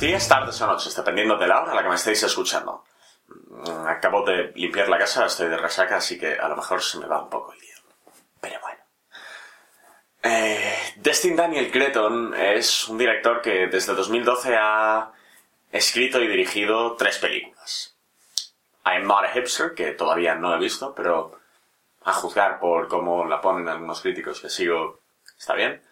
días, tardes o noches, dependiendo de la hora a la que me estéis escuchando. Mm, Acabo de limpiar la casa, estoy de resaca, así que a lo mejor se me va un poco el día. Pero bueno. Eh, Destin Daniel Cretton es un director que desde 2012 ha escrito y dirigido tres películas. I'm Not a Hipster, que todavía no he visto, pero a juzgar por cómo la ponen algunos críticos que sigo, está bien.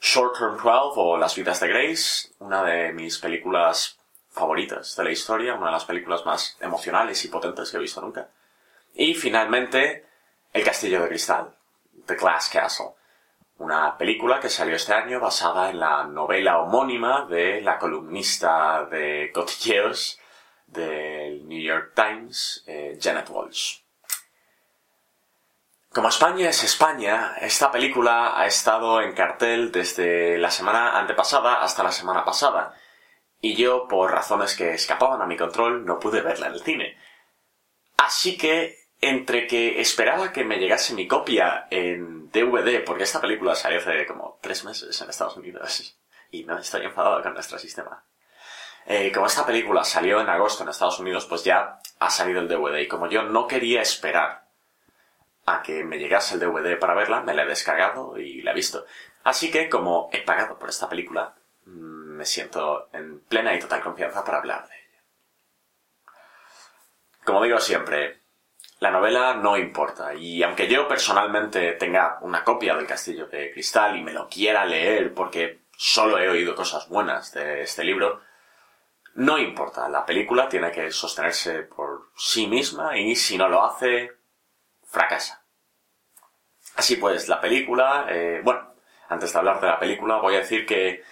Short Term 12 o Las vidas de Grace, una de mis películas favoritas de la historia, una de las películas más emocionales y potentes que he visto nunca. Y finalmente, El castillo de cristal, The Glass Castle, una película que salió este año basada en la novela homónima de la columnista de cotilleos del New York Times, eh, Janet Walsh. Como España es España, esta película ha estado en cartel desde la semana antepasada hasta la semana pasada, y yo, por razones que escapaban a mi control, no pude verla en el cine. Así que, entre que esperaba que me llegase mi copia en DVD, porque esta película salió hace como tres meses en Estados Unidos, y no estoy enfadado con nuestro sistema. Eh, como esta película salió en agosto en Estados Unidos, pues ya ha salido el DVD, y como yo no quería esperar a que me llegase el DVD para verla, me la he descargado y la he visto. Así que, como he pagado por esta película, mm, me siento en plena y total confianza para hablar de ella. Como digo siempre, la novela no importa, y aunque yo personalmente tenga una copia del Castillo de Cristal y me lo quiera leer porque solo he oído cosas buenas de este libro, no importa, la película tiene que sostenerse por sí misma y si no lo hace, fracasa. Así pues, la película, eh, bueno, antes de hablar de la película, voy a decir que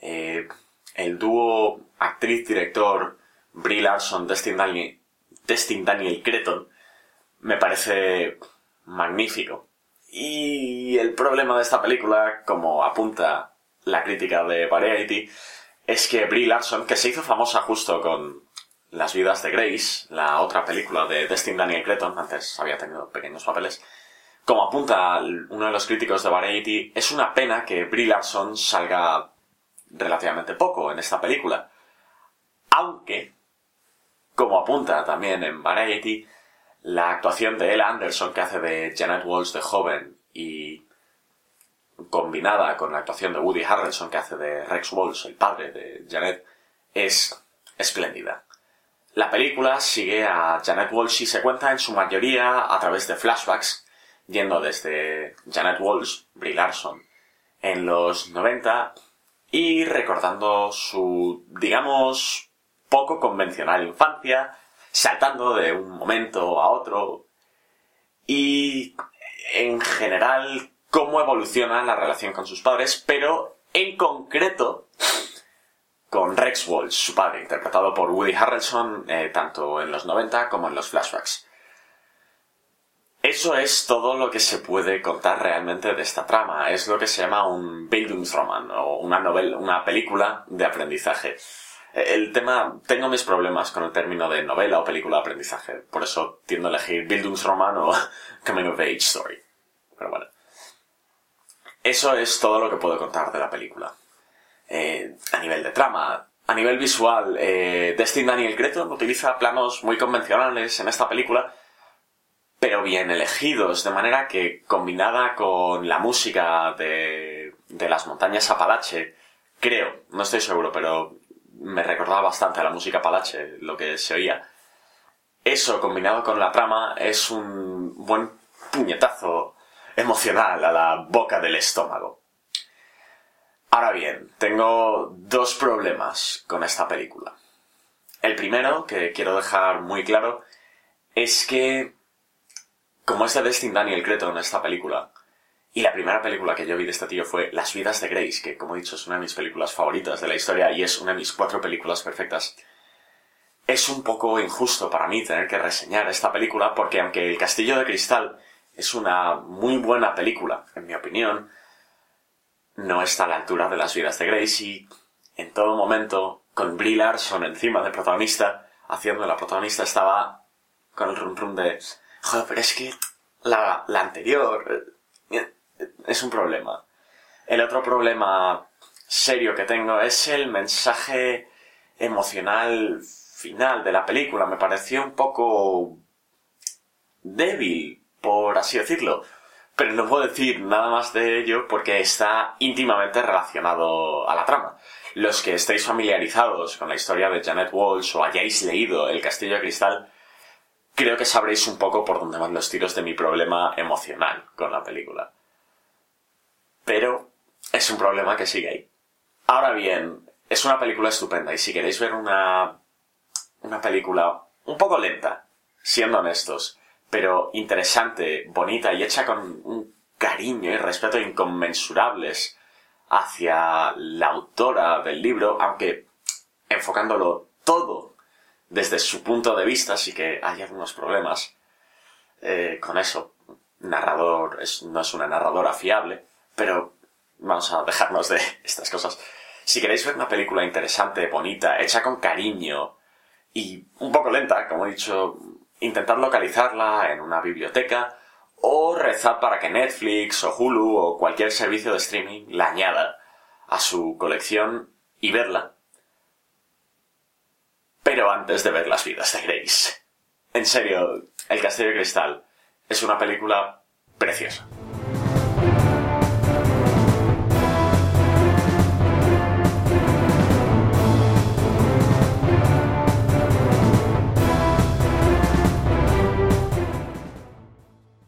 eh, el dúo actriz-director Brie Larson, Destin Daniel, Destin Daniel Cretton, me parece magnífico. Y el problema de esta película, como apunta la crítica de Variety, es que Brie Larson, que se hizo famosa justo con Las vidas de Grace, la otra película de Destin Daniel Cretton, antes había tenido pequeños papeles, como apunta uno de los críticos de Variety, es una pena que Brie Larson salga relativamente poco en esta película. Aunque, como apunta también en Variety, la actuación de Ella Anderson, que hace de Janet Walsh de joven, y combinada con la actuación de Woody Harrelson, que hace de Rex Walsh, el padre de Janet, es espléndida. La película sigue a Janet Walsh y se cuenta en su mayoría a través de flashbacks, yendo desde Janet Walsh, Brie Larson, en los 90 y recordando su, digamos, poco convencional infancia, saltando de un momento a otro. Y en general cómo evoluciona la relación con sus padres, pero en concreto con Rex Walsh, su padre, interpretado por Woody Harrelson eh, tanto en los 90 como en los flashbacks. Eso es todo lo que se puede contar realmente de esta trama. Es lo que se llama un Bildungsroman o una novela, una película de aprendizaje. El tema, tengo mis problemas con el término de novela o película de aprendizaje, por eso tiendo a elegir Bildungsroman o Coming of Age Story. Pero bueno. Eso es todo lo que puedo contar de la película. A nivel de trama, a nivel visual, eh, Daniel Cretton utiliza planos muy convencionales en esta película, pero bien elegidos, de manera que combinada con la música de, de las montañas Apalache, creo, no estoy seguro, pero me recordaba bastante a la música Apalache, lo que se oía. Eso combinado con la trama es un buen puñetazo emocional a la boca del estómago. Ahora bien, tengo dos problemas con esta película. El primero, que quiero dejar muy claro, es que, como es de Destin Daniel Cretton en esta película, y la primera película que yo vi de este tío fue Las vidas de Grace, que como he dicho es una de mis películas favoritas de la historia y es una de mis cuatro películas perfectas, es un poco injusto para mí tener que reseñar esta película porque aunque El Castillo de Cristal es una muy buena película, en mi opinión, no está a la altura de las vidas de Grace y en todo momento, con Brie Larson encima de protagonista, haciendo la protagonista, estaba con el rum rum de, joder, pero es que la, la anterior eh, es un problema. El otro problema serio que tengo es el mensaje emocional final de la película me pareció un poco débil, por así decirlo. Pero no puedo decir nada más de ello porque está íntimamente relacionado a la trama. Los que estéis familiarizados con la historia de Janet Walsh o hayáis leído El Castillo de Cristal, creo que sabréis un poco por dónde van los tiros de mi problema emocional con la película. Pero es un problema que sigue ahí. Ahora bien, es una película estupenda y si queréis ver una, una película un poco lenta, siendo honestos, pero interesante, bonita y hecha con un cariño y respeto inconmensurables hacia la autora del libro, aunque enfocándolo todo desde su punto de vista, sí que hay algunos problemas eh, con eso. Narrador no es una narradora fiable, pero vamos a dejarnos de estas cosas. Si queréis ver una película interesante, bonita, hecha con cariño y un poco lenta, como he dicho, intentad localizarla en una biblioteca o rezad para que Netflix o Hulu o cualquier servicio de streaming la añada a su colección y verla. Pero antes de ver las vidas de Grace. En serio, El Castillo de Cristal es una película preciosa.